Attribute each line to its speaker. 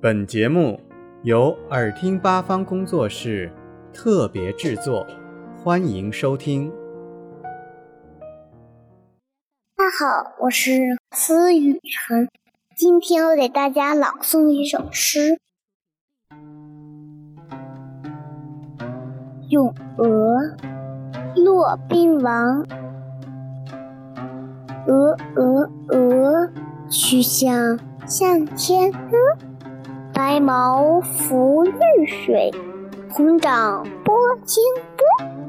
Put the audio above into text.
Speaker 1: 本节目由耳听八方工作室特别制作，欢迎收听。
Speaker 2: 大家好，我是司雨辰，今天我给大家朗诵一首诗《咏鹅》，骆宾王。鹅鹅鹅，曲项向天歌。白毛浮绿水，红掌拨清波。